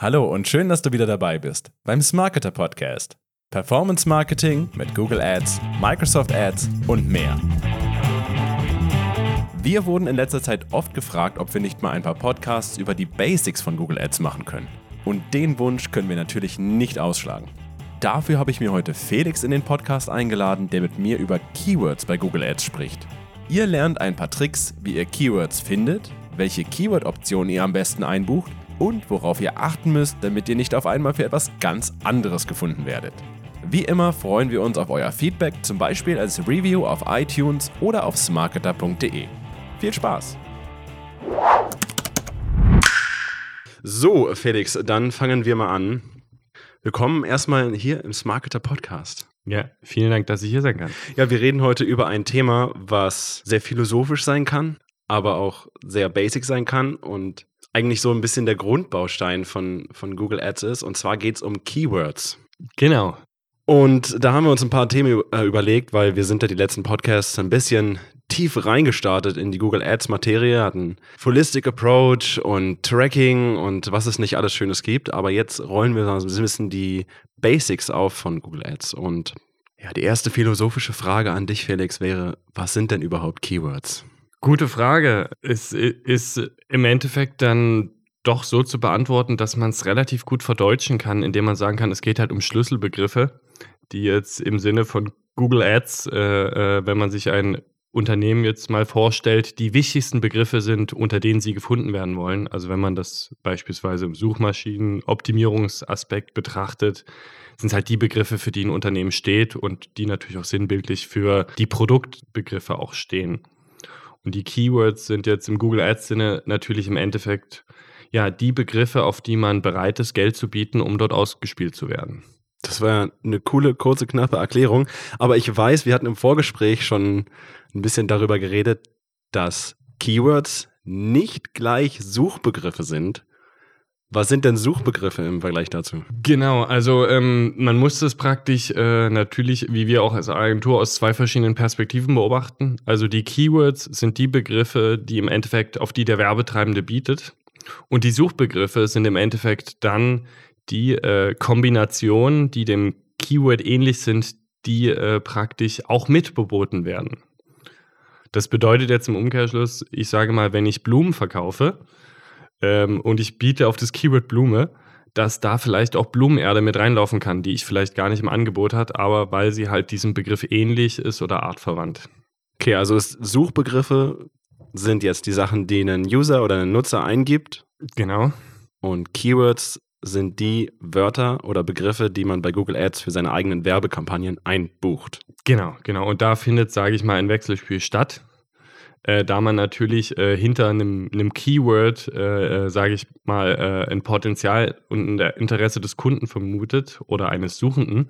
Hallo und schön, dass du wieder dabei bist beim Smarketer Podcast. Performance Marketing mit Google Ads, Microsoft Ads und mehr. Wir wurden in letzter Zeit oft gefragt, ob wir nicht mal ein paar Podcasts über die Basics von Google Ads machen können. Und den Wunsch können wir natürlich nicht ausschlagen. Dafür habe ich mir heute Felix in den Podcast eingeladen, der mit mir über Keywords bei Google Ads spricht. Ihr lernt ein paar Tricks, wie ihr Keywords findet, welche Keyword-Optionen ihr am besten einbucht und worauf ihr achten müsst, damit ihr nicht auf einmal für etwas ganz anderes gefunden werdet. Wie immer freuen wir uns auf euer Feedback, zum Beispiel als Review auf iTunes oder auf smarketer.de. Viel Spaß! So, Felix, dann fangen wir mal an. Willkommen erstmal hier im Smarketer Podcast. Ja, vielen Dank, dass ich hier sein kann. Ja, wir reden heute über ein Thema, was sehr philosophisch sein kann, aber auch sehr basic sein kann und eigentlich so ein bisschen der Grundbaustein von, von Google Ads ist. Und zwar geht es um Keywords. Genau. Und da haben wir uns ein paar Themen äh, überlegt, weil wir sind ja die letzten Podcasts ein bisschen tief reingestartet in die Google Ads Materie, hatten Holistic Approach und Tracking und was es nicht alles Schönes gibt. Aber jetzt rollen wir so ein bisschen die Basics auf von Google Ads. Und ja, die erste philosophische Frage an dich, Felix, wäre, was sind denn überhaupt Keywords? Gute Frage. Es ist im Endeffekt dann doch so zu beantworten, dass man es relativ gut verdeutschen kann, indem man sagen kann, es geht halt um Schlüsselbegriffe, die jetzt im Sinne von Google Ads, äh, äh, wenn man sich ein Unternehmen jetzt mal vorstellt, die wichtigsten Begriffe sind, unter denen sie gefunden werden wollen. Also wenn man das beispielsweise im Suchmaschinenoptimierungsaspekt betrachtet, sind es halt die Begriffe, für die ein Unternehmen steht und die natürlich auch sinnbildlich für die Produktbegriffe auch stehen. Und die Keywords sind jetzt im Google Ads-Sinne natürlich im Endeffekt ja die Begriffe, auf die man bereit ist, Geld zu bieten, um dort ausgespielt zu werden. Das war eine coole, kurze, knappe Erklärung. Aber ich weiß, wir hatten im Vorgespräch schon ein bisschen darüber geredet, dass Keywords nicht gleich Suchbegriffe sind, was sind denn Suchbegriffe im Vergleich dazu? Genau, also ähm, man muss das praktisch äh, natürlich, wie wir auch als Agentur, aus zwei verschiedenen Perspektiven beobachten. Also die Keywords sind die Begriffe, die im Endeffekt, auf die der Werbetreibende bietet. Und die Suchbegriffe sind im Endeffekt dann die äh, Kombinationen, die dem Keyword ähnlich sind, die äh, praktisch auch mitbeboten werden. Das bedeutet jetzt im Umkehrschluss, ich sage mal, wenn ich Blumen verkaufe, ähm, und ich biete auf das Keyword Blume, dass da vielleicht auch Blumenerde mit reinlaufen kann, die ich vielleicht gar nicht im Angebot hat, aber weil sie halt diesem Begriff ähnlich ist oder artverwandt. Okay, also Suchbegriffe sind jetzt die Sachen, die ein User oder ein Nutzer eingibt. Genau. Und Keywords sind die Wörter oder Begriffe, die man bei Google Ads für seine eigenen Werbekampagnen einbucht. Genau, genau. Und da findet, sage ich mal, ein Wechselspiel statt äh, da man natürlich äh, hinter einem, Keyword, äh, äh sage ich mal, äh, ein Potenzial und ein Interesse des Kunden vermutet oder eines Suchenden.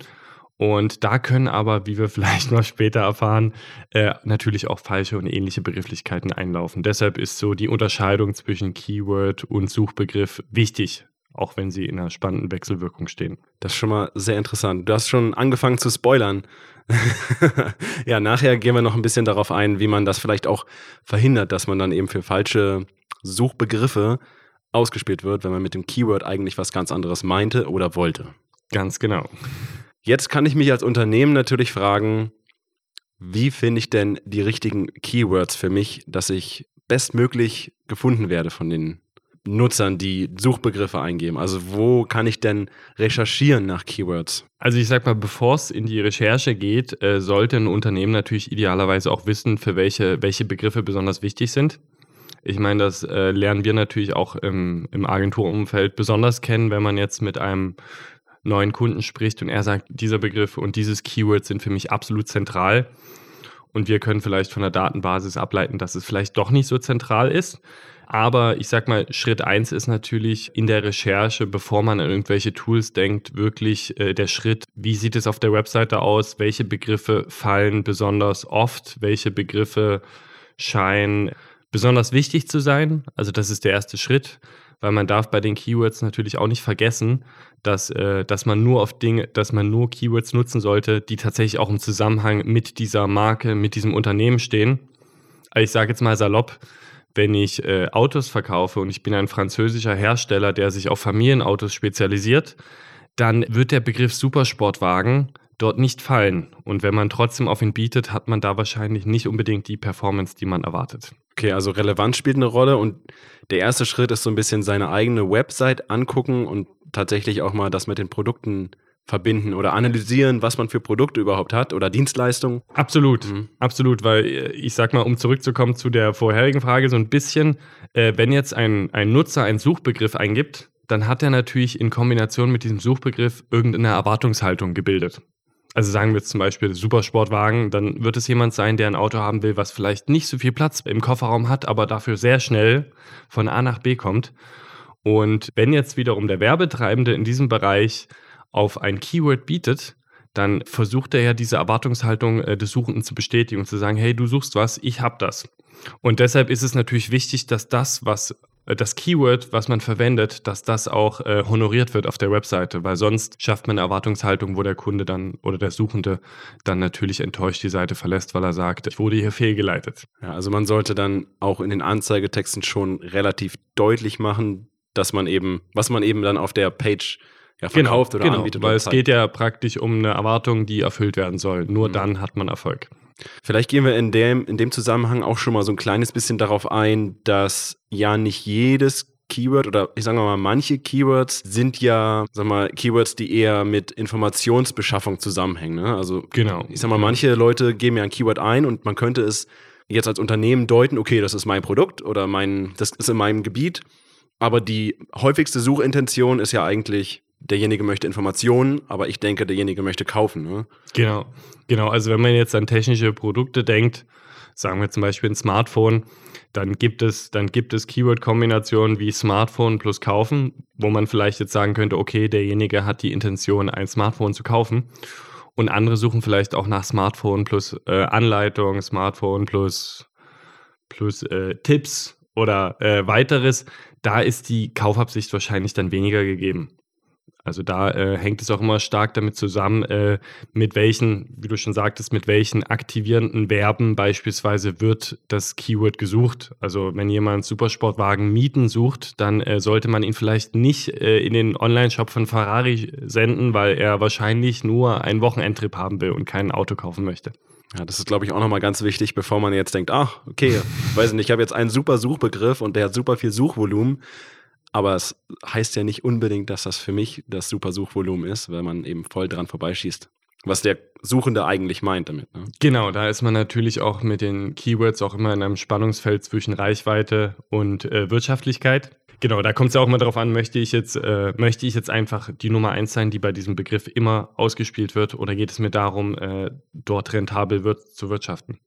Und da können aber, wie wir vielleicht noch später erfahren, äh, natürlich auch falsche und ähnliche Begrifflichkeiten einlaufen. Deshalb ist so die Unterscheidung zwischen Keyword und Suchbegriff wichtig, auch wenn sie in einer spannenden Wechselwirkung stehen. Das ist schon mal sehr interessant. Du hast schon angefangen zu spoilern. ja, nachher gehen wir noch ein bisschen darauf ein, wie man das vielleicht auch verhindert, dass man dann eben für falsche Suchbegriffe ausgespielt wird, wenn man mit dem Keyword eigentlich was ganz anderes meinte oder wollte. Ganz genau. Jetzt kann ich mich als Unternehmen natürlich fragen, wie finde ich denn die richtigen Keywords für mich, dass ich bestmöglich gefunden werde von den Nutzern, die Suchbegriffe eingeben? Also wo kann ich denn recherchieren nach Keywords? Also ich sag mal, bevor es in die Recherche geht, äh, sollte ein Unternehmen natürlich idealerweise auch wissen, für welche, welche Begriffe besonders wichtig sind. Ich meine, das äh, lernen wir natürlich auch im, im Agenturumfeld besonders kennen, wenn man jetzt mit einem neuen Kunden spricht und er sagt, dieser Begriff und dieses Keyword sind für mich absolut zentral. Und wir können vielleicht von der Datenbasis ableiten, dass es vielleicht doch nicht so zentral ist. Aber ich sag mal, Schritt eins ist natürlich in der Recherche, bevor man an irgendwelche Tools denkt, wirklich äh, der Schritt, wie sieht es auf der Webseite aus, welche Begriffe fallen besonders oft, welche Begriffe scheinen besonders wichtig zu sein. Also das ist der erste Schritt, weil man darf bei den Keywords natürlich auch nicht vergessen, dass, äh, dass man nur auf Dinge, dass man nur Keywords nutzen sollte, die tatsächlich auch im Zusammenhang mit dieser Marke, mit diesem Unternehmen stehen. Also ich sage jetzt mal salopp, wenn ich äh, Autos verkaufe und ich bin ein französischer Hersteller, der sich auf Familienautos spezialisiert, dann wird der Begriff Supersportwagen dort nicht fallen. Und wenn man trotzdem auf ihn bietet, hat man da wahrscheinlich nicht unbedingt die Performance, die man erwartet. Okay, also Relevanz spielt eine Rolle und der erste Schritt ist so ein bisschen seine eigene Website angucken und tatsächlich auch mal das mit den Produkten verbinden oder analysieren, was man für Produkte überhaupt hat oder Dienstleistungen. Absolut, mhm. absolut, weil äh, ich sag mal, um zurückzukommen zu der vorherigen Frage, so ein bisschen, äh, wenn jetzt ein, ein Nutzer einen Suchbegriff eingibt, dann hat er natürlich in Kombination mit diesem Suchbegriff irgendeine Erwartungshaltung gebildet. Also sagen wir jetzt zum Beispiel Supersportwagen, dann wird es jemand sein, der ein Auto haben will, was vielleicht nicht so viel Platz im Kofferraum hat, aber dafür sehr schnell von A nach B kommt. Und wenn jetzt wiederum der Werbetreibende in diesem Bereich auf ein Keyword bietet, dann versucht er ja diese Erwartungshaltung äh, des Suchenden zu bestätigen und zu sagen, hey, du suchst was, ich hab das. Und deshalb ist es natürlich wichtig, dass das, was äh, das Keyword, was man verwendet, dass das auch äh, honoriert wird auf der Webseite, weil sonst schafft man eine Erwartungshaltung, wo der Kunde dann oder der Suchende dann natürlich enttäuscht die Seite verlässt, weil er sagt, ich wurde hier fehlgeleitet. Ja, also man sollte dann auch in den Anzeigetexten schon relativ deutlich machen, dass man eben, was man eben dann auf der Page ja, genau, verkauft genau, oder genau, anbietet. Weil es geht ja praktisch um eine Erwartung, die erfüllt werden soll. Nur mhm. dann hat man Erfolg. Vielleicht gehen wir in dem, in dem Zusammenhang auch schon mal so ein kleines bisschen darauf ein, dass ja nicht jedes Keyword oder ich sage mal, manche Keywords sind ja, sag mal, Keywords, die eher mit Informationsbeschaffung zusammenhängen. Ne? Also, genau. ich sag mal, manche Leute geben ja ein Keyword ein und man könnte es jetzt als Unternehmen deuten, okay, das ist mein Produkt oder mein, das ist in meinem Gebiet. Aber die häufigste Suchintention ist ja eigentlich derjenige möchte Informationen, aber ich denke, derjenige möchte kaufen. Ne? Genau, genau. Also wenn man jetzt an technische Produkte denkt, sagen wir zum Beispiel ein Smartphone, dann gibt es, dann gibt es Keyword-Kombinationen wie Smartphone plus kaufen, wo man vielleicht jetzt sagen könnte, okay, derjenige hat die Intention, ein Smartphone zu kaufen. Und andere suchen vielleicht auch nach Smartphone plus äh, Anleitung, Smartphone plus, plus äh, Tipps oder äh, weiteres. Da ist die Kaufabsicht wahrscheinlich dann weniger gegeben. Also da äh, hängt es auch immer stark damit zusammen, äh, mit welchen, wie du schon sagtest, mit welchen aktivierenden Verben beispielsweise wird das Keyword gesucht. Also wenn jemand Supersportwagen mieten sucht, dann äh, sollte man ihn vielleicht nicht äh, in den Online-Shop von Ferrari senden, weil er wahrscheinlich nur einen Wochenendtrip haben will und kein Auto kaufen möchte. Ja, das ist, glaube ich, auch nochmal ganz wichtig, bevor man jetzt denkt, ach, okay, weiß nicht, ich habe jetzt einen super Suchbegriff und der hat super viel Suchvolumen aber es heißt ja nicht unbedingt, dass das für mich das super Suchvolumen ist, weil man eben voll dran vorbeischießt. Was der Suchende eigentlich meint damit. Ne? Genau, da ist man natürlich auch mit den Keywords auch immer in einem Spannungsfeld zwischen Reichweite und äh, Wirtschaftlichkeit. Genau, da kommt es ja auch mal darauf an, möchte ich jetzt, äh, möchte ich jetzt einfach die Nummer eins sein, die bei diesem Begriff immer ausgespielt wird, oder geht es mir darum, äh, dort rentabel wird, zu wirtschaften?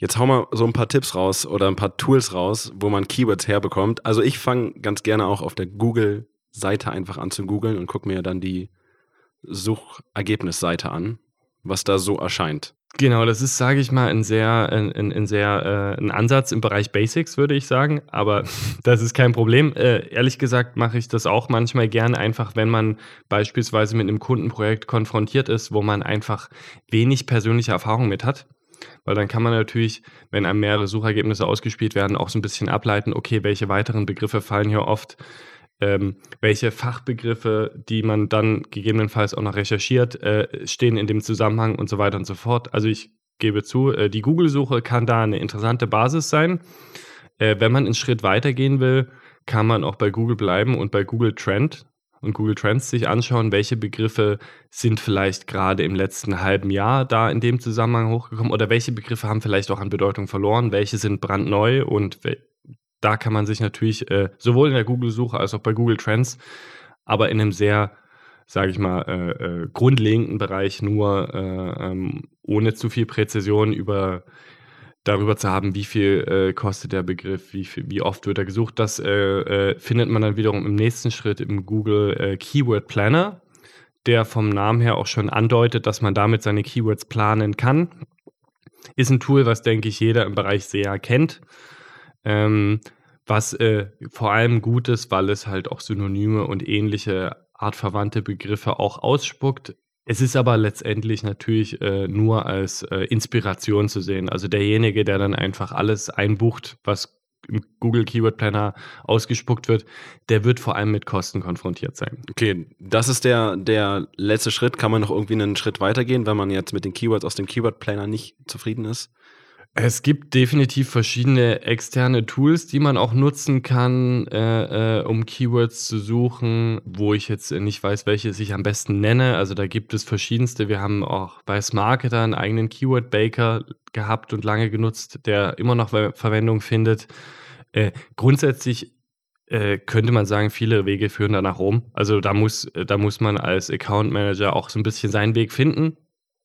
Jetzt hau mal so ein paar Tipps raus oder ein paar Tools raus, wo man Keywords herbekommt. Also ich fange ganz gerne auch auf der Google-Seite einfach an zu googeln und gucke mir dann die Suchergebnisseite an, was da so erscheint. Genau, das ist, sage ich mal, ein sehr, ein, ein sehr, äh, ein Ansatz im Bereich Basics, würde ich sagen. Aber das ist kein Problem. Äh, ehrlich gesagt mache ich das auch manchmal gern einfach, wenn man beispielsweise mit einem Kundenprojekt konfrontiert ist, wo man einfach wenig persönliche Erfahrung mit hat weil dann kann man natürlich, wenn einem mehrere Suchergebnisse ausgespielt werden, auch so ein bisschen ableiten, okay, welche weiteren Begriffe fallen hier oft, ähm, welche Fachbegriffe, die man dann gegebenenfalls auch noch recherchiert, äh, stehen in dem Zusammenhang und so weiter und so fort. Also ich gebe zu, äh, die Google-Suche kann da eine interessante Basis sein. Äh, wenn man einen Schritt weitergehen will, kann man auch bei Google bleiben und bei Google Trend und Google Trends sich anschauen, welche Begriffe sind vielleicht gerade im letzten halben Jahr da in dem Zusammenhang hochgekommen oder welche Begriffe haben vielleicht auch an Bedeutung verloren, welche sind brandneu und da kann man sich natürlich äh, sowohl in der Google-Suche als auch bei Google Trends, aber in einem sehr, sage ich mal, äh, äh, grundlegenden Bereich nur äh, ähm, ohne zu viel Präzision über darüber zu haben, wie viel äh, kostet der Begriff, wie, viel, wie oft wird er gesucht. Das äh, äh, findet man dann wiederum im nächsten Schritt im Google äh, Keyword Planner, der vom Namen her auch schon andeutet, dass man damit seine Keywords planen kann. Ist ein Tool, was, denke ich, jeder im Bereich SEA kennt. Ähm, was äh, vor allem gut ist, weil es halt auch Synonyme und ähnliche artverwandte Begriffe auch ausspuckt. Es ist aber letztendlich natürlich äh, nur als äh, Inspiration zu sehen. Also derjenige, der dann einfach alles einbucht, was im Google Keyword Planner ausgespuckt wird, der wird vor allem mit Kosten konfrontiert sein. Okay, das ist der, der letzte Schritt. Kann man noch irgendwie einen Schritt weitergehen, wenn man jetzt mit den Keywords aus dem Keyword Planner nicht zufrieden ist? Es gibt definitiv verschiedene externe Tools, die man auch nutzen kann, äh, äh, um Keywords zu suchen, wo ich jetzt nicht weiß, welche ich am besten nenne. Also da gibt es verschiedenste. Wir haben auch bei Smarketer einen eigenen Keyword Baker gehabt und lange genutzt, der immer noch Verwendung findet. Äh, grundsätzlich äh, könnte man sagen, viele Wege führen da nach Rom. Also da muss, da muss man als Account Manager auch so ein bisschen seinen Weg finden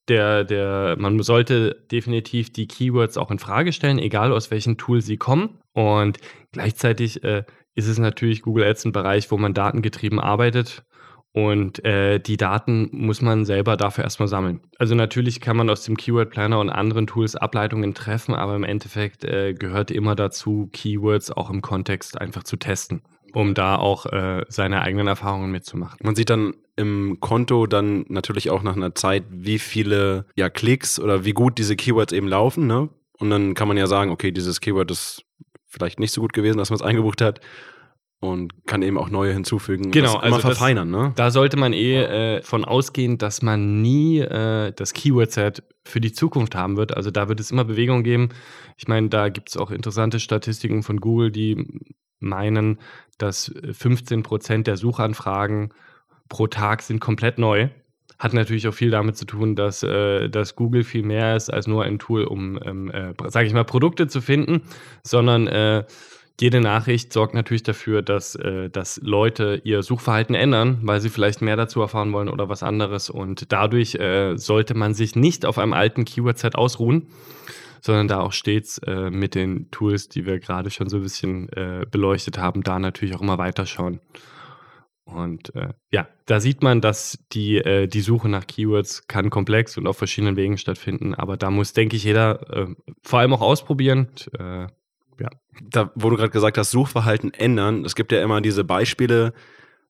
der, der, man sollte definitiv die Keywords auch in Frage stellen, egal aus welchem Tool sie kommen. Und gleichzeitig äh, ist es natürlich Google Ads ein Bereich, wo man datengetrieben arbeitet. Und äh, die Daten muss man selber dafür erstmal sammeln. Also natürlich kann man aus dem Keyword Planner und anderen Tools Ableitungen treffen, aber im Endeffekt äh, gehört immer dazu, Keywords auch im Kontext einfach zu testen um da auch äh, seine eigenen Erfahrungen mitzumachen. Man sieht dann im Konto dann natürlich auch nach einer Zeit, wie viele ja, Klicks oder wie gut diese Keywords eben laufen. Ne? Und dann kann man ja sagen, okay, dieses Keyword ist vielleicht nicht so gut gewesen, dass man es eingebucht hat und kann eben auch neue hinzufügen. Genau, also verfeinern. Das, ne? Da sollte man eh äh, von ausgehen, dass man nie äh, das Keyword-Set für die Zukunft haben wird. Also da wird es immer Bewegung geben. Ich meine, da gibt es auch interessante Statistiken von Google, die meinen, dass 15 äh, Prozent der Suchanfragen pro Tag sind komplett neu. Hat natürlich auch viel damit zu tun, dass, äh, dass Google viel mehr ist als nur ein Tool, um, ähm, äh, sage ich mal, Produkte zu finden, sondern äh, jede Nachricht sorgt natürlich dafür, dass, äh, dass Leute ihr Suchverhalten ändern, weil sie vielleicht mehr dazu erfahren wollen oder was anderes. Und dadurch äh, sollte man sich nicht auf einem alten Keyword-Set ausruhen, sondern da auch stets äh, mit den Tools, die wir gerade schon so ein bisschen äh, beleuchtet haben, da natürlich auch immer weiterschauen. Und äh, ja, da sieht man, dass die, äh, die Suche nach Keywords kann komplex und auf verschiedenen Wegen stattfinden. Aber da muss, denke ich, jeder äh, vor allem auch ausprobieren. Äh, ja. Da, wo du gerade gesagt hast, Suchverhalten ändern. Es gibt ja immer diese Beispiele,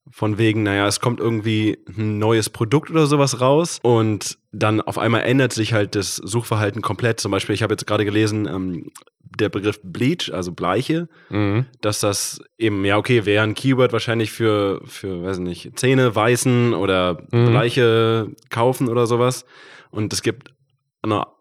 von wegen, naja, es kommt irgendwie ein neues Produkt oder sowas raus und dann auf einmal ändert sich halt das Suchverhalten komplett. Zum Beispiel, ich habe jetzt gerade gelesen, ähm, der Begriff Bleach, also Bleiche, mhm. dass das eben, ja, okay, wäre ein Keyword wahrscheinlich für, für, weiß nicht, Zähne weißen oder mhm. Bleiche kaufen oder sowas. Und es gibt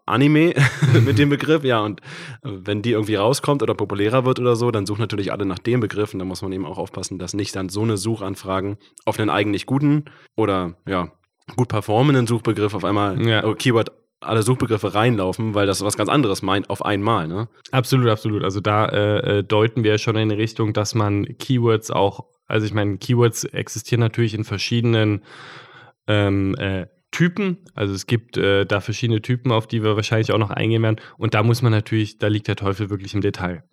Anime mit dem Begriff, ja, und äh, wenn die irgendwie rauskommt oder populärer wird oder so, dann suchen natürlich alle nach dem Begriff und da muss man eben auch aufpassen, dass nicht dann so eine Suchanfragen auf einen eigentlich guten oder ja, gut performenden Suchbegriff auf einmal ja. oh, Keyword alle Suchbegriffe reinlaufen, weil das was ganz anderes meint auf einmal, ne? Absolut, absolut. Also da äh, äh deuten wir schon in die Richtung, dass man Keywords auch, also ich meine, Keywords existieren natürlich in verschiedenen ähm, äh, Typen. Also es gibt äh, da verschiedene Typen, auf die wir wahrscheinlich auch noch eingehen werden. Und da muss man natürlich, da liegt der Teufel wirklich im Detail.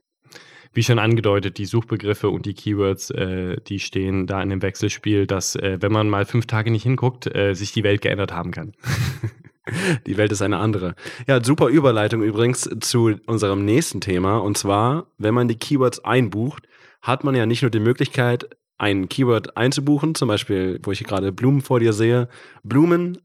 Wie schon angedeutet, die Suchbegriffe und die Keywords, äh, die stehen da in dem Wechselspiel, dass, äh, wenn man mal fünf Tage nicht hinguckt, äh, sich die Welt geändert haben kann. Die Welt ist eine andere. Ja, super Überleitung übrigens zu unserem nächsten Thema. Und zwar, wenn man die Keywords einbucht, hat man ja nicht nur die Möglichkeit, ein Keyword einzubuchen, zum Beispiel, wo ich gerade Blumen vor dir sehe, Blumen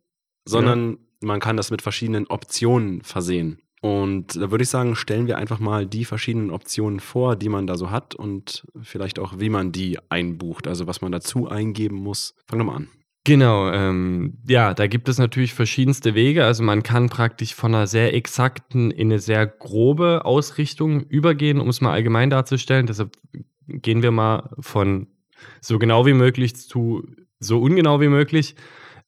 sondern ja. man kann das mit verschiedenen Optionen versehen. Und da würde ich sagen, stellen wir einfach mal die verschiedenen Optionen vor, die man da so hat und vielleicht auch, wie man die einbucht, also was man dazu eingeben muss. Fang doch mal an. Genau, ähm, ja, da gibt es natürlich verschiedenste Wege. Also man kann praktisch von einer sehr exakten in eine sehr grobe Ausrichtung übergehen, um es mal allgemein darzustellen. Deshalb gehen wir mal von so genau wie möglich zu so ungenau wie möglich.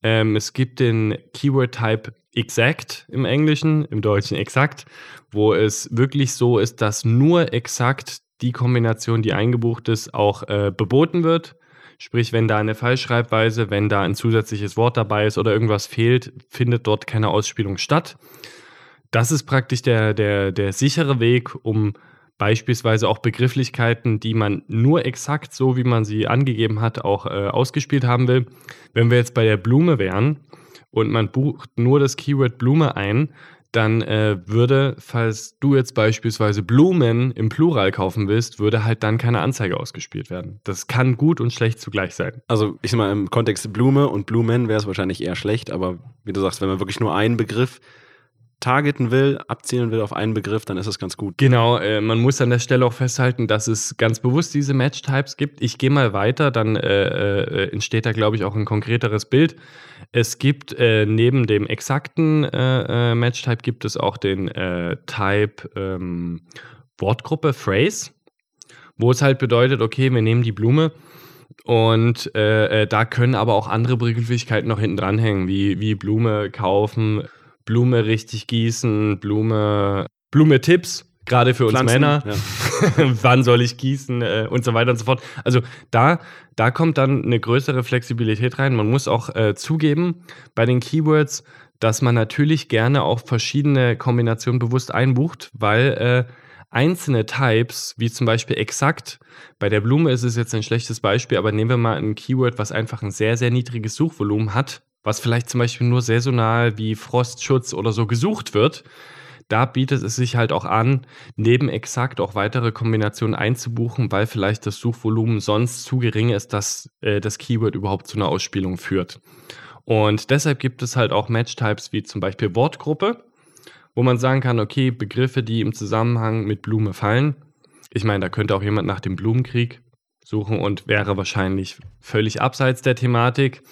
Ähm, es gibt den Keyword-Type exact im Englischen, im Deutschen exakt, wo es wirklich so ist, dass nur exakt die Kombination, die eingebucht ist, auch äh, beboten wird. Sprich, wenn da eine Falschschreibweise, wenn da ein zusätzliches Wort dabei ist oder irgendwas fehlt, findet dort keine Ausspielung statt. Das ist praktisch der, der, der sichere Weg, um beispielsweise auch Begrifflichkeiten, die man nur exakt so, wie man sie angegeben hat, auch äh, ausgespielt haben will. Wenn wir jetzt bei der Blume wären und man bucht nur das Keyword Blume ein, dann äh, würde, falls du jetzt beispielsweise Blumen im Plural kaufen willst, würde halt dann keine Anzeige ausgespielt werden. Das kann gut und schlecht zugleich sein. Also ich sag mal, im Kontext Blume und Blumen wäre es wahrscheinlich eher schlecht, aber wie du sagst, wenn man wirklich nur einen Begriff targeten will, abzielen will auf einen Begriff, dann ist das ganz gut. Genau, äh, man muss an der Stelle auch festhalten, dass es ganz bewusst diese Match-Types gibt. Ich gehe mal weiter, dann äh, äh, entsteht da, glaube ich, auch ein konkreteres Bild. Es gibt äh, neben dem exakten äh, äh, Match-Type gibt es auch den Type ähm, Wortgruppe, Phrase, wo es halt bedeutet, okay, wir nehmen die Blume und da können aber auch andere Begrifflichkeiten noch hinten dranhängen, wie, wie Blume kaufen, Blume richtig gießen, Blume, Blume-Tipps, gerade für uns Pflanzen, Männer. Ja. Wann soll ich gießen äh, und so weiter und so fort. Also da, da kommt dann eine größere Flexibilität rein. Man muss auch äh, zugeben, bei den Keywords, dass man natürlich gerne auch verschiedene Kombinationen bewusst einbucht, weil äh, einzelne Types, wie zum Beispiel exakt, bei der Blume ist es jetzt ein schlechtes Beispiel, aber nehmen wir mal ein Keyword, was einfach ein sehr, sehr niedriges Suchvolumen hat, was vielleicht zum Beispiel nur saisonal wie Frostschutz oder so gesucht wird, da bietet es sich halt auch an, neben exakt auch weitere Kombinationen einzubuchen, weil vielleicht das Suchvolumen sonst zu gering ist, dass äh, das Keyword überhaupt zu einer Ausspielung führt. Und deshalb gibt es halt auch Match-Types wie zum Beispiel Wortgruppe, wo man sagen kann, okay, Begriffe, die im Zusammenhang mit Blume fallen. Ich meine, da könnte auch jemand nach dem Blumenkrieg suchen und wäre wahrscheinlich völlig abseits der Thematik.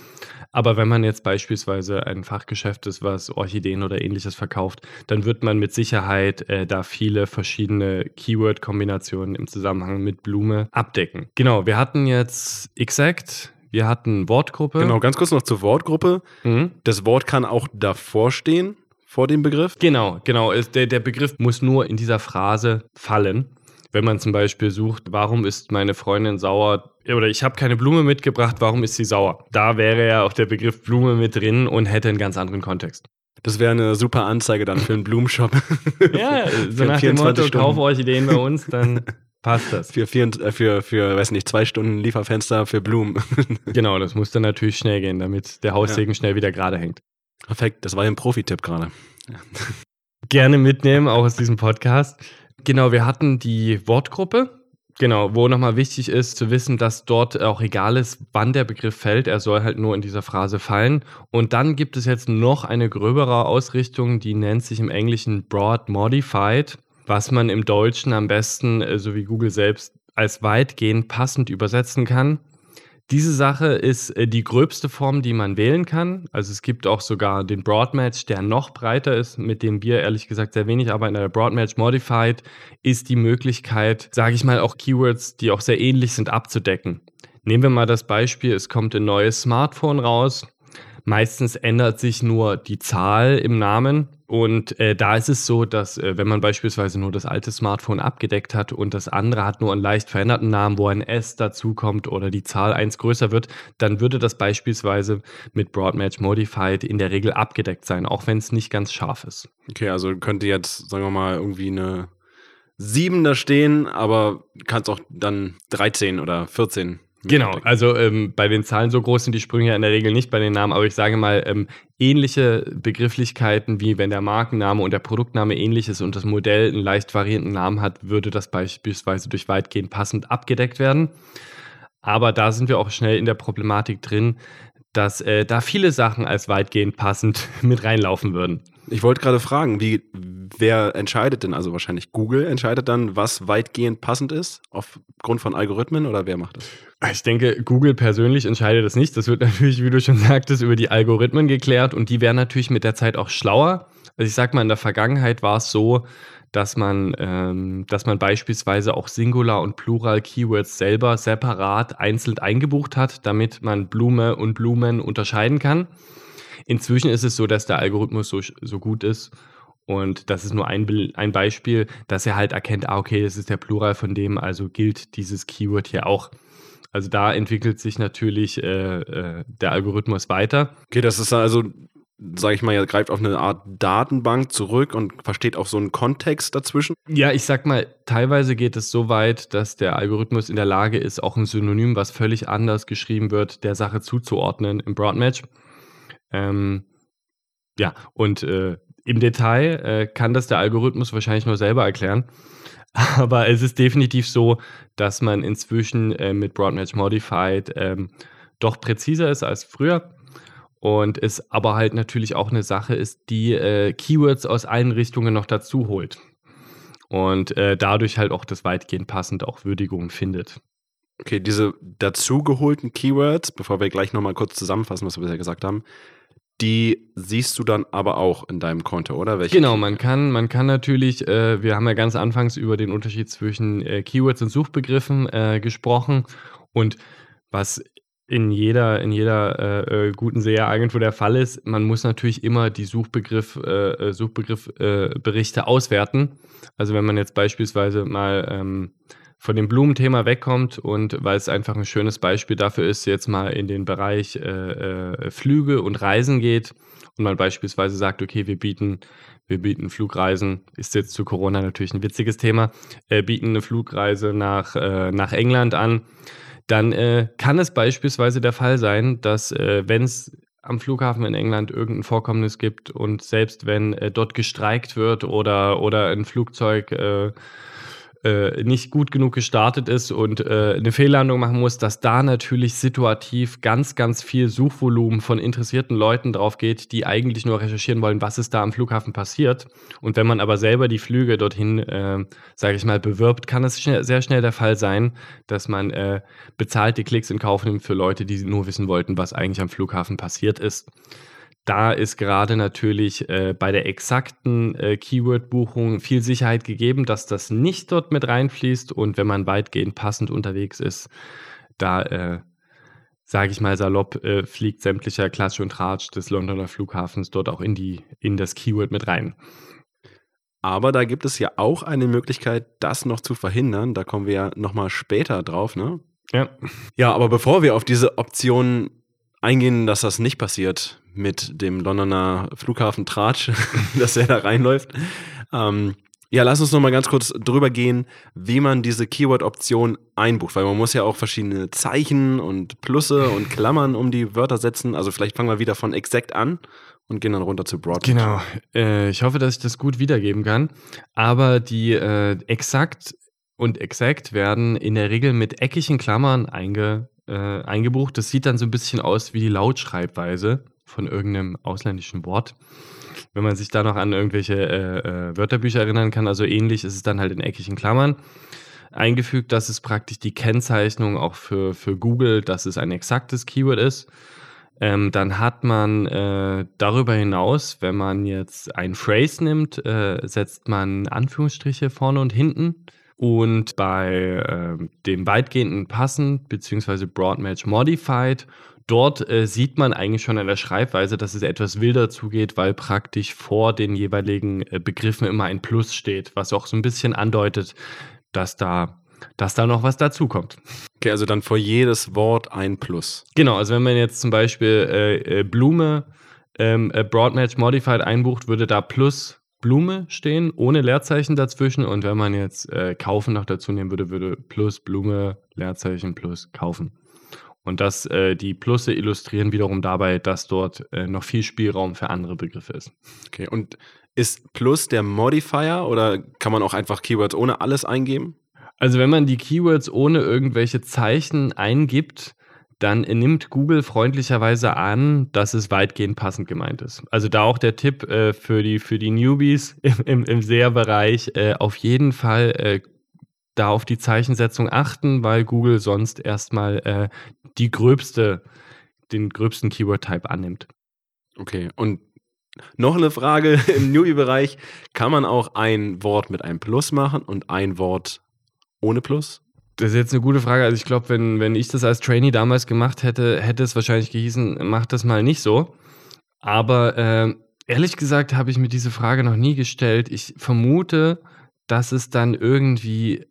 Aber wenn man jetzt beispielsweise ein Fachgeschäft ist, was Orchideen oder ähnliches verkauft, dann wird man mit Sicherheit äh, da viele verschiedene Keyword-Kombinationen im Zusammenhang mit Blume abdecken. Genau, wir hatten jetzt Exact, wir hatten Wortgruppe. Genau, ganz kurz noch zur Wortgruppe. Mhm. Das Wort kann auch davor stehen, vor dem Begriff. Genau, genau. Der, der Begriff muss nur in dieser Phrase fallen. Wenn man zum Beispiel sucht, warum ist meine Freundin sauer? Oder ich habe keine Blume mitgebracht, warum ist sie sauer? Da wäre ja auch der Begriff Blume mit drin und hätte einen ganz anderen Kontext. Das wäre eine super Anzeige dann für einen Blumenshop. ja, so nach dem Motto, Stunden. kauf euch Ideen bei uns, dann passt das. Für, vier, äh, für, für, weiß nicht, zwei Stunden Lieferfenster für Blumen. genau, das muss dann natürlich schnell gehen, damit der Haussegen ja. schnell wieder gerade hängt. Perfekt, das war ja ein Profi-Tipp gerade. Ja. Gerne mitnehmen, auch aus diesem Podcast. Genau, wir hatten die Wortgruppe. Genau, wo nochmal wichtig ist zu wissen, dass dort auch egal ist, wann der Begriff fällt, er soll halt nur in dieser Phrase fallen. Und dann gibt es jetzt noch eine gröbere Ausrichtung, die nennt sich im Englischen Broad Modified, was man im Deutschen am besten, äh, so wie Google selbst, als weitgehend passend übersetzen kann. Diese Sache ist äh, die gröbste Form, die man wählen kann. Also es gibt auch sogar den Broadmatch, der noch breiter ist, mit dem wir ehrlich gesagt sehr wenig arbeiten. Der Broadmatch Modified ist die Möglichkeit, sage ich mal, auch Keywords, die auch sehr ähnlich sind, abzudecken. Nehmen wir mal das Beispiel, es kommt ein neues Smartphone raus. Meistens ändert sich nur die Zahl im Namen und äh, da ist es so, dass äh, wenn man beispielsweise nur das alte Smartphone abgedeckt hat und das andere hat nur einen leicht veränderten Namen, wo ein S dazukommt oder die Zahl 1 größer wird, dann würde das beispielsweise mit Broadmatch Modified in der Regel abgedeckt sein, auch wenn es nicht ganz scharf ist. Okay, also könnte jetzt, sagen wir mal, irgendwie eine 7 da stehen, aber kannst auch dann 13 oder 14 Genau, also ähm, bei den Zahlen so groß sind die Sprünge ja in der Regel nicht bei den Namen, aber ich sage mal, ähm, ähnliche Begrifflichkeiten wie wenn der Markenname und der Produktname ähnlich ist und das Modell einen leicht variierenden Namen hat, würde das beispielsweise durch weitgehend passend abgedeckt werden. Aber da sind wir auch schnell in der Problematik drin, dass äh, da viele Sachen als weitgehend passend mit reinlaufen würden. Ich wollte gerade fragen, wie, wer entscheidet denn? Also wahrscheinlich Google entscheidet dann, was weitgehend passend ist, aufgrund von Algorithmen oder wer macht das? Ich denke, Google persönlich entscheidet das nicht. Das wird natürlich, wie du schon sagtest, über die Algorithmen geklärt und die werden natürlich mit der Zeit auch schlauer. Also ich sag mal, in der Vergangenheit war es so, dass man, ähm, dass man beispielsweise auch Singular und Plural Keywords selber separat einzeln eingebucht hat, damit man Blume und Blumen unterscheiden kann. Inzwischen ist es so, dass der Algorithmus so, so gut ist und das ist nur ein, ein Beispiel, dass er halt erkennt, ah, okay, das ist der Plural von dem, also gilt dieses Keyword hier auch. Also da entwickelt sich natürlich äh, äh, der Algorithmus weiter. Okay, das ist also, sage ich mal, er greift auf eine Art Datenbank zurück und versteht auch so einen Kontext dazwischen. Ja, ich sag mal, teilweise geht es so weit, dass der Algorithmus in der Lage ist, auch ein Synonym, was völlig anders geschrieben wird, der Sache zuzuordnen im Broadmatch. Ähm, ja, und äh, im Detail äh, kann das der Algorithmus wahrscheinlich nur selber erklären. Aber es ist definitiv so, dass man inzwischen äh, mit Broadmatch Modified ähm, doch präziser ist als früher. Und es aber halt natürlich auch eine Sache ist, die äh, Keywords aus allen Richtungen noch dazu holt. Und äh, dadurch halt auch das weitgehend passend auch Würdigung findet. Okay, diese dazugeholten Keywords, bevor wir gleich nochmal kurz zusammenfassen, was wir bisher gesagt haben, die siehst du dann aber auch in deinem Konto, oder? Welche genau, man kann, man kann natürlich, äh, wir haben ja ganz anfangs über den Unterschied zwischen äh, Keywords und Suchbegriffen äh, gesprochen und was in jeder, in jeder äh, äh guten SEA-Agentur der Fall ist, man muss natürlich immer die Suchbegriff, Suchbegriffberichte äh, auswerten. Also wenn man jetzt beispielsweise mal ähm, von dem Blumenthema wegkommt und weil es einfach ein schönes Beispiel dafür ist, jetzt mal in den Bereich äh, äh, Flüge und Reisen geht und man beispielsweise sagt, okay, wir bieten, wir bieten Flugreisen, ist jetzt zu Corona natürlich ein witziges Thema, äh, bieten eine Flugreise nach, äh, nach England an, dann äh, kann es beispielsweise der Fall sein, dass äh, wenn es am Flughafen in England irgendein Vorkommnis gibt und selbst wenn dort gestreikt wird oder, oder ein Flugzeug äh, nicht gut genug gestartet ist und äh, eine Fehllandung machen muss, dass da natürlich situativ ganz, ganz viel Suchvolumen von interessierten Leuten drauf geht, die eigentlich nur recherchieren wollen, was ist da am Flughafen passiert. Und wenn man aber selber die Flüge dorthin, äh, sage ich mal, bewirbt, kann es schnell, sehr schnell der Fall sein, dass man äh, bezahlte Klicks in Kauf nimmt für Leute, die nur wissen wollten, was eigentlich am Flughafen passiert ist da ist gerade natürlich äh, bei der exakten äh, Keyword-Buchung viel Sicherheit gegeben, dass das nicht dort mit reinfließt. Und wenn man weitgehend passend unterwegs ist, da, äh, sage ich mal salopp, äh, fliegt sämtlicher Klatsch und Tratsch des Londoner Flughafens dort auch in, die, in das Keyword mit rein. Aber da gibt es ja auch eine Möglichkeit, das noch zu verhindern. Da kommen wir ja nochmal später drauf, ne? Ja. Ja, aber bevor wir auf diese Option eingehen, dass das nicht passiert mit dem Londoner Flughafen Tratsch, dass er da reinläuft. Ähm, ja, lass uns noch mal ganz kurz drüber gehen, wie man diese Keyword-Option einbucht, weil man muss ja auch verschiedene Zeichen und Plusse und Klammern um die Wörter setzen. Also vielleicht fangen wir wieder von exact an und gehen dann runter zu Broad. Genau. Äh, ich hoffe, dass ich das gut wiedergeben kann. Aber die äh, exakt und exact werden in der Regel mit eckigen Klammern einge äh, eingebucht. Das sieht dann so ein bisschen aus wie die Lautschreibweise von irgendeinem ausländischen Wort. Wenn man sich da noch an irgendwelche äh, äh, Wörterbücher erinnern kann, also ähnlich ist es dann halt in eckigen Klammern eingefügt. Das ist praktisch die Kennzeichnung auch für, für Google, dass es ein exaktes Keyword ist. Ähm, dann hat man äh, darüber hinaus, wenn man jetzt ein Phrase nimmt, äh, setzt man Anführungsstriche vorne und hinten. Und bei äh, dem weitgehenden Passen bzw. Broad Match Modified, dort äh, sieht man eigentlich schon an der Schreibweise, dass es etwas wilder zugeht, weil praktisch vor den jeweiligen äh, Begriffen immer ein Plus steht, was auch so ein bisschen andeutet, dass da dass da noch was dazukommt. Okay, also dann vor jedes Wort ein Plus. Genau, also wenn man jetzt zum Beispiel äh, äh Blume ähm, äh, Broadmatch Modified einbucht, würde da Plus Blume stehen, ohne Leerzeichen dazwischen. Und wenn man jetzt äh, kaufen noch dazu nehmen würde, würde plus Blume, Leerzeichen plus kaufen. Und das, äh, die Plusse illustrieren wiederum dabei, dass dort äh, noch viel Spielraum für andere Begriffe ist. Okay, und ist Plus der Modifier oder kann man auch einfach Keywords ohne alles eingeben? Also wenn man die Keywords ohne irgendwelche Zeichen eingibt, dann nimmt Google freundlicherweise an, dass es weitgehend passend gemeint ist. Also da auch der Tipp äh, für, die, für die Newbies im, im, im SEA-Bereich, äh, auf jeden Fall äh, da auf die Zeichensetzung achten, weil Google sonst erstmal äh, die gröbste, den gröbsten Keyword-Type annimmt. Okay, und noch eine Frage im Newbie-Bereich. Kann man auch ein Wort mit einem Plus machen und ein Wort ohne Plus? Das ist jetzt eine gute Frage. Also ich glaube, wenn, wenn ich das als Trainee damals gemacht hätte, hätte es wahrscheinlich gehießen, mach das mal nicht so. Aber äh, ehrlich gesagt habe ich mir diese Frage noch nie gestellt. Ich vermute, dass es dann irgendwie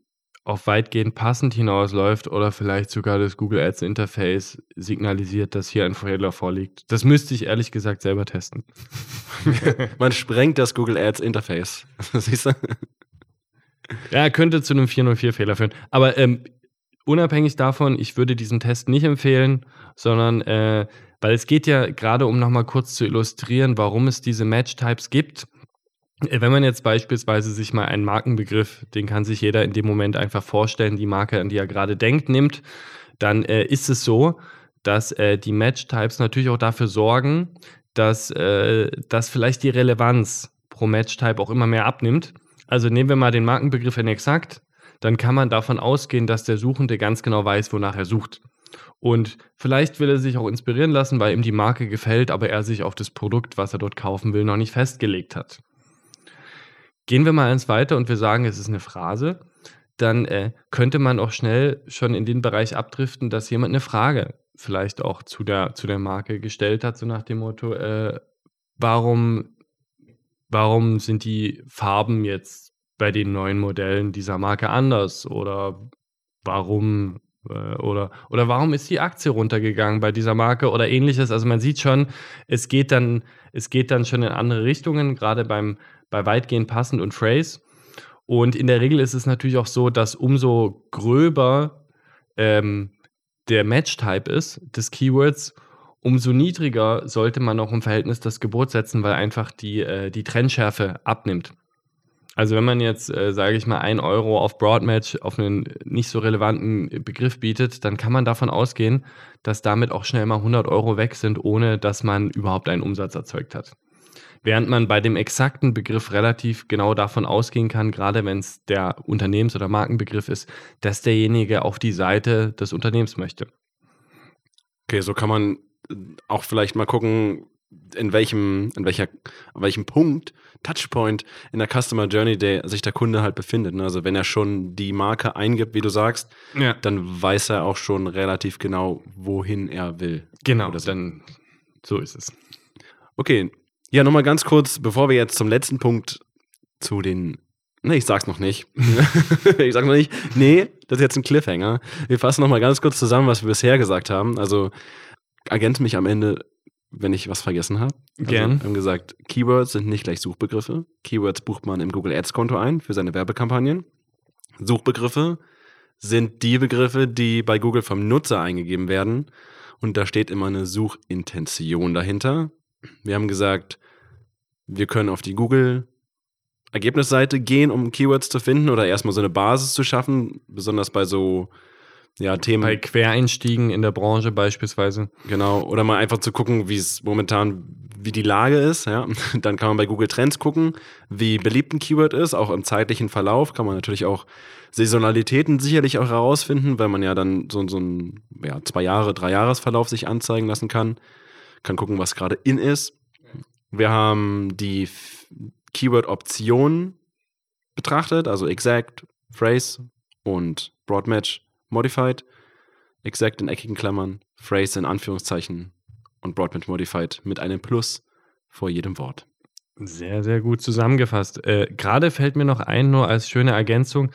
auf weitgehend passend hinausläuft oder vielleicht sogar das Google Ads Interface signalisiert, dass hier ein Fehler vorliegt. Das müsste ich ehrlich gesagt selber testen. Man sprengt das Google Ads Interface. Siehst du? Ja, könnte zu einem 404-Fehler führen. Aber ähm, unabhängig davon, ich würde diesen Test nicht empfehlen, sondern äh, weil es geht ja gerade um nochmal kurz zu illustrieren, warum es diese Match-Types gibt. Äh, wenn man jetzt beispielsweise sich mal einen Markenbegriff, den kann sich jeder in dem Moment einfach vorstellen, die Marke, an die er gerade denkt, nimmt, dann äh, ist es so, dass äh, die Match-Types natürlich auch dafür sorgen, dass, äh, dass vielleicht die Relevanz pro Match-Type auch immer mehr abnimmt. Also nehmen wir mal den Markenbegriff in exakt, dann kann man davon ausgehen, dass der Suchende ganz genau weiß, wonach er sucht. Und vielleicht will er sich auch inspirieren lassen, weil ihm die Marke gefällt, aber er sich auf das Produkt, was er dort kaufen will, noch nicht festgelegt hat. Gehen wir mal eins weiter und wir sagen, es ist eine Phrase, dann äh, könnte man auch schnell schon in den Bereich abdriften, dass jemand eine Frage vielleicht auch zu der, zu der Marke gestellt hat, so nach dem Motto, äh, warum, warum sind die Farben jetzt bei den neuen Modellen dieser Marke anders? Oder warum äh, oder, oder warum ist die Aktie runtergegangen bei dieser Marke oder ähnliches. Also man sieht schon, es geht dann, es geht dann schon in andere Richtungen, gerade beim, bei weitgehend passend und Phrase. Und in der Regel ist es natürlich auch so, dass umso gröber ähm, der Match-Type ist des Keywords, umso niedriger sollte man auch im Verhältnis das Gebot setzen, weil einfach die, äh, die Trennschärfe abnimmt. Also wenn man jetzt, äh, sage ich mal, ein Euro auf Broadmatch auf einen nicht so relevanten Begriff bietet, dann kann man davon ausgehen, dass damit auch schnell mal 100 Euro weg sind, ohne dass man überhaupt einen Umsatz erzeugt hat. Während man bei dem exakten Begriff relativ genau davon ausgehen kann, gerade wenn es der Unternehmens- oder Markenbegriff ist, dass derjenige auf die Seite des Unternehmens möchte. Okay, so kann man auch vielleicht mal gucken, in welchem, in welcher, an welchem Punkt, Touchpoint in der Customer Journey der sich der Kunde halt befindet. Ne? Also wenn er schon die Marke eingibt, wie du sagst, ja. dann weiß er auch schon relativ genau, wohin er will. Genau, so. dann so ist es. Okay, ja, nochmal ganz kurz, bevor wir jetzt zum letzten Punkt zu den Nee, ich sag's noch nicht. ich sag's noch nicht. Nee, das ist jetzt ein Cliffhanger. Wir fassen nochmal ganz kurz zusammen, was wir bisher gesagt haben. Also, ergänze mich am Ende wenn ich was vergessen habe. Also, Gern. wir haben gesagt, Keywords sind nicht gleich Suchbegriffe. Keywords bucht man im Google Ads Konto ein für seine Werbekampagnen. Suchbegriffe sind die Begriffe, die bei Google vom Nutzer eingegeben werden. Und da steht immer eine Suchintention dahinter. Wir haben gesagt, wir können auf die Google Ergebnisseite gehen, um Keywords zu finden oder erstmal so eine Basis zu schaffen, besonders bei so ja, Themen. Bei Quereinstiegen in der Branche beispielsweise. Genau, oder mal einfach zu gucken, wie es momentan, wie die Lage ist. Ja. Dann kann man bei Google Trends gucken, wie beliebt ein Keyword ist, auch im zeitlichen Verlauf kann man natürlich auch Saisonalitäten sicherlich auch herausfinden, weil man ja dann so, so ein ja, zwei Jahre, drei Jahresverlauf sich anzeigen lassen kann. Kann gucken, was gerade in ist. Wir haben die Keyword-Optionen betrachtet, also Exact, Phrase und Broadmatch Modified, Exact in eckigen Klammern, Phrase in Anführungszeichen und Broadband Modified mit einem Plus vor jedem Wort. Sehr, sehr gut zusammengefasst. Äh, Gerade fällt mir noch ein, nur als schöne Ergänzung,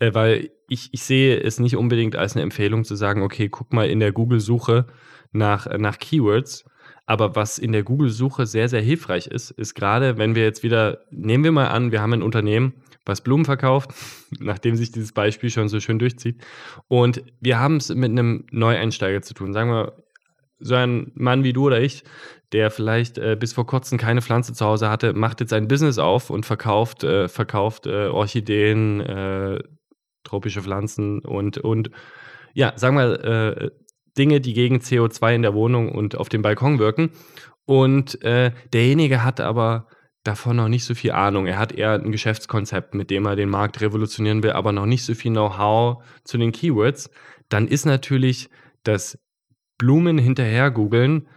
äh, weil ich, ich sehe es nicht unbedingt als eine Empfehlung zu sagen, okay, guck mal in der Google-Suche nach, nach Keywords. Aber was in der Google-Suche sehr, sehr hilfreich ist, ist gerade, wenn wir jetzt wieder, nehmen wir mal an, wir haben ein Unternehmen, was Blumen verkauft, nachdem sich dieses Beispiel schon so schön durchzieht. Und wir haben es mit einem Neueinsteiger zu tun. Sagen wir, so ein Mann wie du oder ich, der vielleicht äh, bis vor kurzem keine Pflanze zu Hause hatte, macht jetzt ein Business auf und verkauft, äh, verkauft äh, Orchideen, äh, tropische Pflanzen und, und ja, sagen wir äh, Dinge, die gegen CO2 in der Wohnung und auf dem Balkon wirken. Und äh, derjenige hat aber davon noch nicht so viel Ahnung. Er hat eher ein Geschäftskonzept, mit dem er den Markt revolutionieren will, aber noch nicht so viel Know-how zu den Keywords. Dann ist natürlich das Blumen hinterher googeln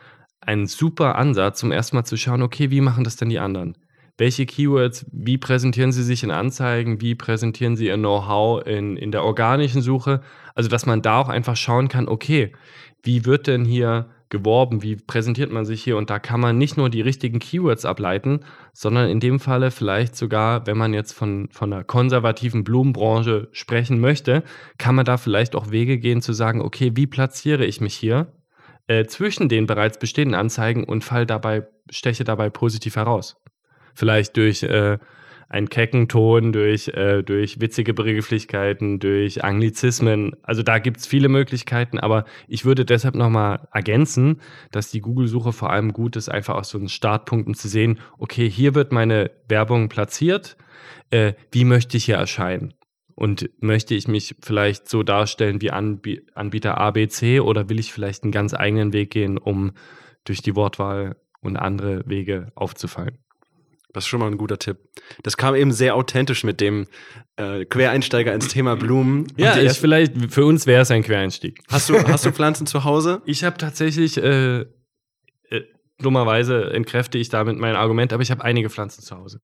ein super Ansatz, um erstmal zu schauen, okay, wie machen das denn die anderen? Welche Keywords, wie präsentieren sie sich in Anzeigen, wie präsentieren sie ihr Know-how in, in der organischen Suche? Also, dass man da auch einfach schauen kann, okay, wie wird denn hier geworben, wie präsentiert man sich hier und da kann man nicht nur die richtigen Keywords ableiten, sondern in dem Falle vielleicht sogar, wenn man jetzt von, von einer konservativen Blumenbranche sprechen möchte, kann man da vielleicht auch Wege gehen zu sagen, okay, wie platziere ich mich hier äh, zwischen den bereits bestehenden Anzeigen und fall dabei, steche dabei positiv heraus. Vielleicht durch äh, einen kecken Ton, durch, äh, durch witzige Begrifflichkeiten, durch Anglizismen. Also da gibt es viele Möglichkeiten, aber ich würde deshalb nochmal ergänzen, dass die Google-Suche vor allem gut ist, einfach aus so einem Startpunkt, um zu sehen, okay, hier wird meine Werbung platziert, äh, wie möchte ich hier erscheinen? Und möchte ich mich vielleicht so darstellen wie Anb Anbieter ABC oder will ich vielleicht einen ganz eigenen Weg gehen, um durch die Wortwahl und andere Wege aufzufallen? Das ist schon mal ein guter Tipp. Das kam eben sehr authentisch mit dem äh, Quereinsteiger ins Thema Blumen. Ja, ich, vielleicht für uns wäre es ein Quereinstieg. Hast du, hast du Pflanzen zu Hause? Ich habe tatsächlich, äh, äh, dummerweise entkräfte ich damit mein Argument, aber ich habe einige Pflanzen zu Hause.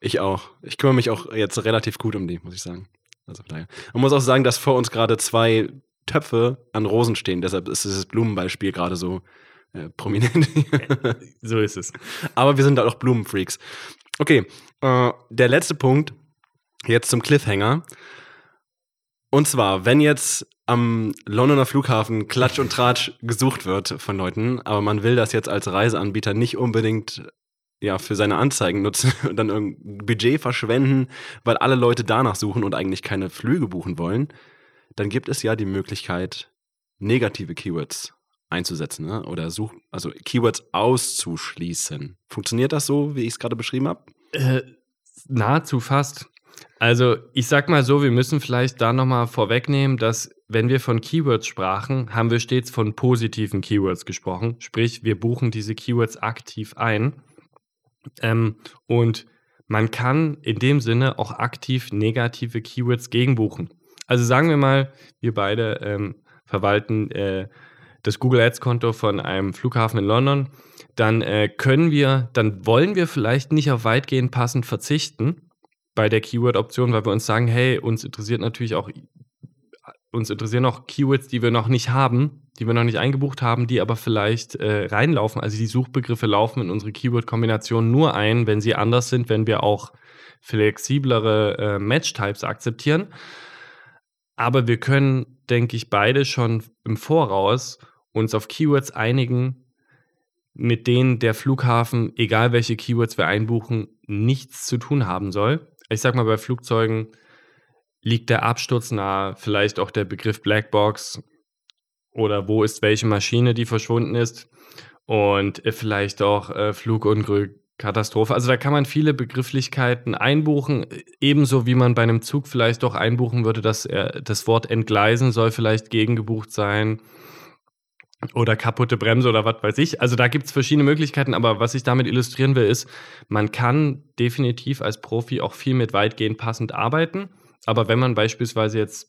Ich auch. Ich kümmere mich auch jetzt relativ gut um die, muss ich sagen. Also daher. Man muss auch sagen, dass vor uns gerade zwei Töpfe an Rosen stehen. Deshalb ist dieses Blumenbeispiel gerade so prominent. so ist es. Aber wir sind halt auch Blumenfreaks. Okay, äh, der letzte Punkt, jetzt zum Cliffhanger. Und zwar, wenn jetzt am Londoner Flughafen Klatsch und Tratsch gesucht wird von Leuten, aber man will das jetzt als Reiseanbieter nicht unbedingt ja, für seine Anzeigen nutzen und dann irgendein Budget verschwenden, weil alle Leute danach suchen und eigentlich keine Flüge buchen wollen, dann gibt es ja die Möglichkeit, negative Keywords einzusetzen ne? oder such, also Keywords auszuschließen. Funktioniert das so, wie ich es gerade beschrieben habe? Äh, nahezu fast. Also ich sag mal so, wir müssen vielleicht da nochmal vorwegnehmen, dass wenn wir von Keywords sprachen, haben wir stets von positiven Keywords gesprochen. Sprich, wir buchen diese Keywords aktiv ein. Ähm, und man kann in dem Sinne auch aktiv negative Keywords gegenbuchen. Also sagen wir mal, wir beide ähm, verwalten äh, das Google Ads Konto von einem Flughafen in London, dann äh, können wir, dann wollen wir vielleicht nicht auf weitgehend passend verzichten bei der Keyword-Option, weil wir uns sagen, hey, uns interessiert natürlich auch, uns interessieren auch Keywords, die wir noch nicht haben, die wir noch nicht eingebucht haben, die aber vielleicht äh, reinlaufen. Also die Suchbegriffe laufen in unsere Keyword-Kombination nur ein, wenn sie anders sind, wenn wir auch flexiblere äh, Match-Types akzeptieren. Aber wir können, denke ich, beide schon im Voraus uns auf Keywords einigen, mit denen der Flughafen, egal welche Keywords wir einbuchen, nichts zu tun haben soll. Ich sag mal, bei Flugzeugen liegt der Absturz nahe, vielleicht auch der Begriff Blackbox oder wo ist welche Maschine, die verschwunden ist und vielleicht auch äh, Flugunglück, Katastrophe. Also da kann man viele Begrifflichkeiten einbuchen, ebenso wie man bei einem Zug vielleicht auch einbuchen würde, dass er, das Wort entgleisen soll vielleicht gegengebucht sein oder kaputte Bremse oder was weiß ich. Also da gibt es verschiedene Möglichkeiten, aber was ich damit illustrieren will, ist, man kann definitiv als Profi auch viel mit weitgehend passend arbeiten. Aber wenn man beispielsweise jetzt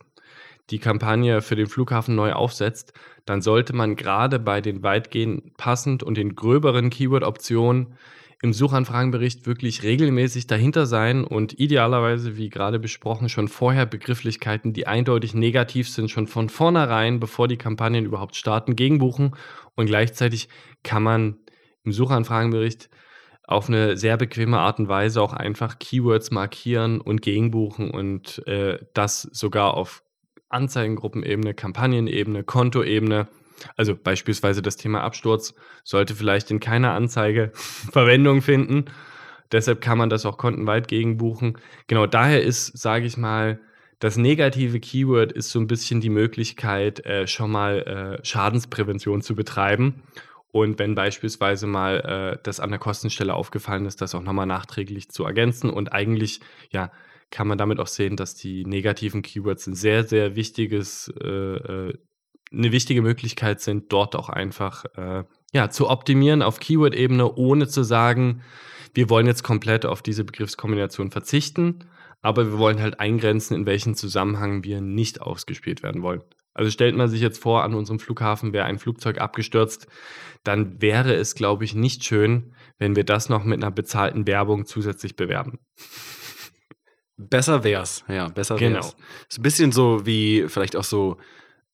die Kampagne für den Flughafen neu aufsetzt, dann sollte man gerade bei den weitgehend passend und den gröberen Keyword-Optionen im Suchanfragenbericht wirklich regelmäßig dahinter sein und idealerweise, wie gerade besprochen, schon vorher Begrifflichkeiten, die eindeutig negativ sind, schon von vornherein, bevor die Kampagnen überhaupt starten, gegenbuchen. Und gleichzeitig kann man im Suchanfragenbericht auf eine sehr bequeme Art und Weise auch einfach Keywords markieren und gegenbuchen und äh, das sogar auf Anzeigengruppenebene, Kampagnenebene, Kontoebene also beispielsweise das Thema Absturz sollte vielleicht in keiner Anzeige Verwendung finden. Deshalb kann man das auch kontenweit gegenbuchen. Genau daher ist, sage ich mal, das negative Keyword ist so ein bisschen die Möglichkeit, äh, schon mal äh, Schadensprävention zu betreiben. Und wenn beispielsweise mal äh, das an der Kostenstelle aufgefallen ist, das auch nochmal nachträglich zu ergänzen. Und eigentlich, ja, kann man damit auch sehen, dass die negativen Keywords ein sehr, sehr wichtiges äh, äh eine wichtige Möglichkeit sind, dort auch einfach äh, ja, zu optimieren auf Keyword-Ebene, ohne zu sagen, wir wollen jetzt komplett auf diese Begriffskombination verzichten, aber wir wollen halt eingrenzen, in welchem Zusammenhang wir nicht ausgespielt werden wollen. Also stellt man sich jetzt vor, an unserem Flughafen wäre ein Flugzeug abgestürzt, dann wäre es, glaube ich, nicht schön, wenn wir das noch mit einer bezahlten Werbung zusätzlich bewerben. Besser wär's, ja, besser wär's. Genau. Ist ein bisschen so wie vielleicht auch so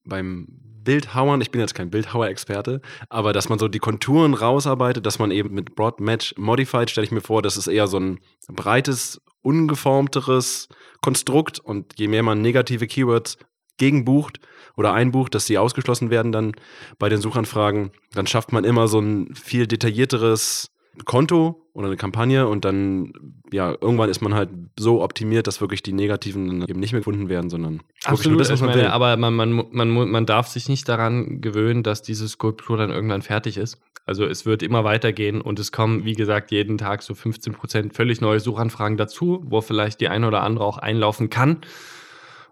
beim Bildhauern, ich bin jetzt kein Bildhauer-Experte, aber dass man so die Konturen rausarbeitet, dass man eben mit Broad Match Modified, stelle ich mir vor, das ist eher so ein breites, ungeformteres Konstrukt und je mehr man negative Keywords gegenbucht oder einbucht, dass sie ausgeschlossen werden dann bei den Suchanfragen, dann schafft man immer so ein viel detaillierteres Konto oder eine Kampagne und dann, ja, irgendwann ist man halt so optimiert, dass wirklich die negativen eben nicht mehr gefunden werden, sondern Absolut, das, was man meine, will. aber man, man, man, man darf sich nicht daran gewöhnen, dass diese Skulptur dann irgendwann fertig ist. Also es wird immer weitergehen und es kommen, wie gesagt, jeden Tag so 15 Prozent völlig neue Suchanfragen dazu, wo vielleicht die eine oder andere auch einlaufen kann.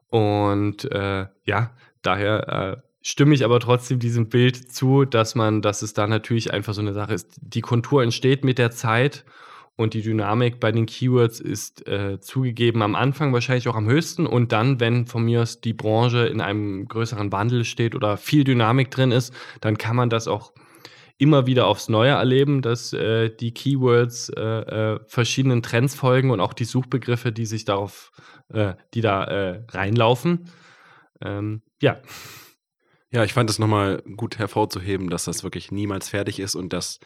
Und äh, ja, daher äh, stimme ich aber trotzdem diesem Bild zu, dass man, dass es da natürlich einfach so eine Sache ist. Die Kontur entsteht mit der Zeit und die Dynamik bei den Keywords ist äh, zugegeben am Anfang wahrscheinlich auch am höchsten und dann, wenn von mir aus die Branche in einem größeren Wandel steht oder viel Dynamik drin ist, dann kann man das auch immer wieder aufs Neue erleben, dass äh, die Keywords äh, äh verschiedenen Trends folgen und auch die Suchbegriffe, die sich darauf, äh, die da äh, reinlaufen. Ähm, ja. Ja, ich fand es nochmal gut hervorzuheben, dass das wirklich niemals fertig ist und dass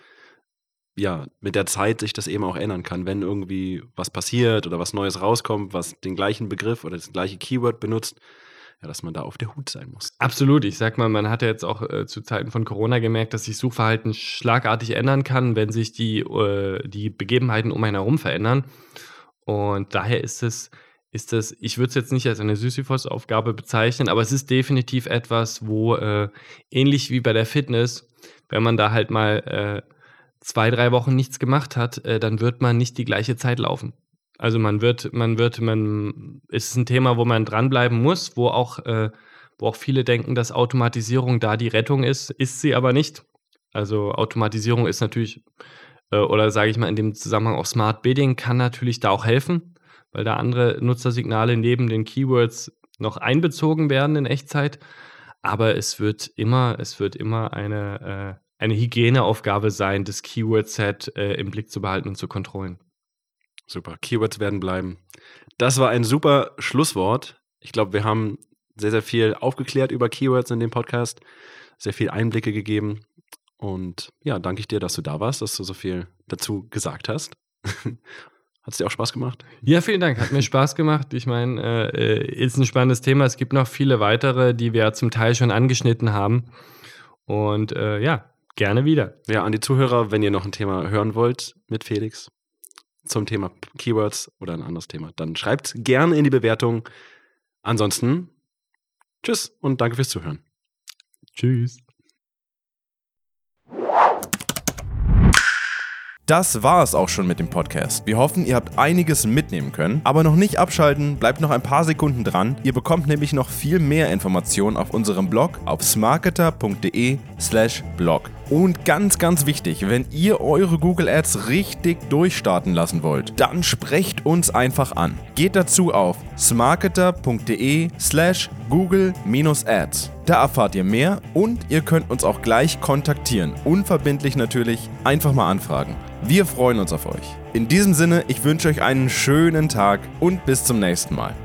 ja, mit der Zeit sich das eben auch ändern kann, wenn irgendwie was passiert oder was Neues rauskommt, was den gleichen Begriff oder das gleiche Keyword benutzt, ja, dass man da auf der Hut sein muss. Absolut. Ich sag mal, man hat ja jetzt auch äh, zu Zeiten von Corona gemerkt, dass sich Suchverhalten schlagartig ändern kann, wenn sich die, äh, die Begebenheiten um einen herum verändern. Und daher ist es, ist es, ich würde es jetzt nicht als eine Sisyphos-Aufgabe bezeichnen, aber es ist definitiv etwas, wo äh, ähnlich wie bei der Fitness, wenn man da halt mal äh, zwei, drei Wochen nichts gemacht hat, äh, dann wird man nicht die gleiche Zeit laufen. Also man wird, man wird, man ist ein Thema, wo man dranbleiben muss, wo auch, äh, wo auch viele denken, dass Automatisierung da die Rettung ist, ist sie aber nicht. Also Automatisierung ist natürlich, äh, oder sage ich mal in dem Zusammenhang auch Smart Bidding kann natürlich da auch helfen, weil da andere Nutzersignale neben den Keywords noch einbezogen werden in Echtzeit. Aber es wird immer, es wird immer eine, äh, eine Hygieneaufgabe sein, das Keyword-Set äh, im Blick zu behalten und zu kontrollieren. Super, Keywords werden bleiben. Das war ein super Schlusswort. Ich glaube, wir haben sehr, sehr viel aufgeklärt über Keywords in dem Podcast, sehr viel Einblicke gegeben. Und ja, danke ich dir, dass du da warst, dass du so viel dazu gesagt hast. Hat es dir auch Spaß gemacht? Ja, vielen Dank. Hat mir Spaß gemacht. Ich meine, äh, äh, ist ein spannendes Thema. Es gibt noch viele weitere, die wir zum Teil schon angeschnitten haben. Und äh, ja, Gerne wieder. Ja, an die Zuhörer, wenn ihr noch ein Thema hören wollt mit Felix zum Thema Keywords oder ein anderes Thema, dann schreibt gerne in die Bewertung. Ansonsten, tschüss und danke fürs Zuhören. Tschüss. Das war es auch schon mit dem Podcast. Wir hoffen, ihr habt einiges mitnehmen können, aber noch nicht abschalten, bleibt noch ein paar Sekunden dran. Ihr bekommt nämlich noch viel mehr Informationen auf unserem Blog auf smarketer.de/slash blog. Und ganz, ganz wichtig, wenn ihr eure Google Ads richtig durchstarten lassen wollt, dann sprecht uns einfach an. Geht dazu auf smarketer.de slash google-ads. Da erfahrt ihr mehr und ihr könnt uns auch gleich kontaktieren. Unverbindlich natürlich, einfach mal anfragen. Wir freuen uns auf euch. In diesem Sinne, ich wünsche euch einen schönen Tag und bis zum nächsten Mal.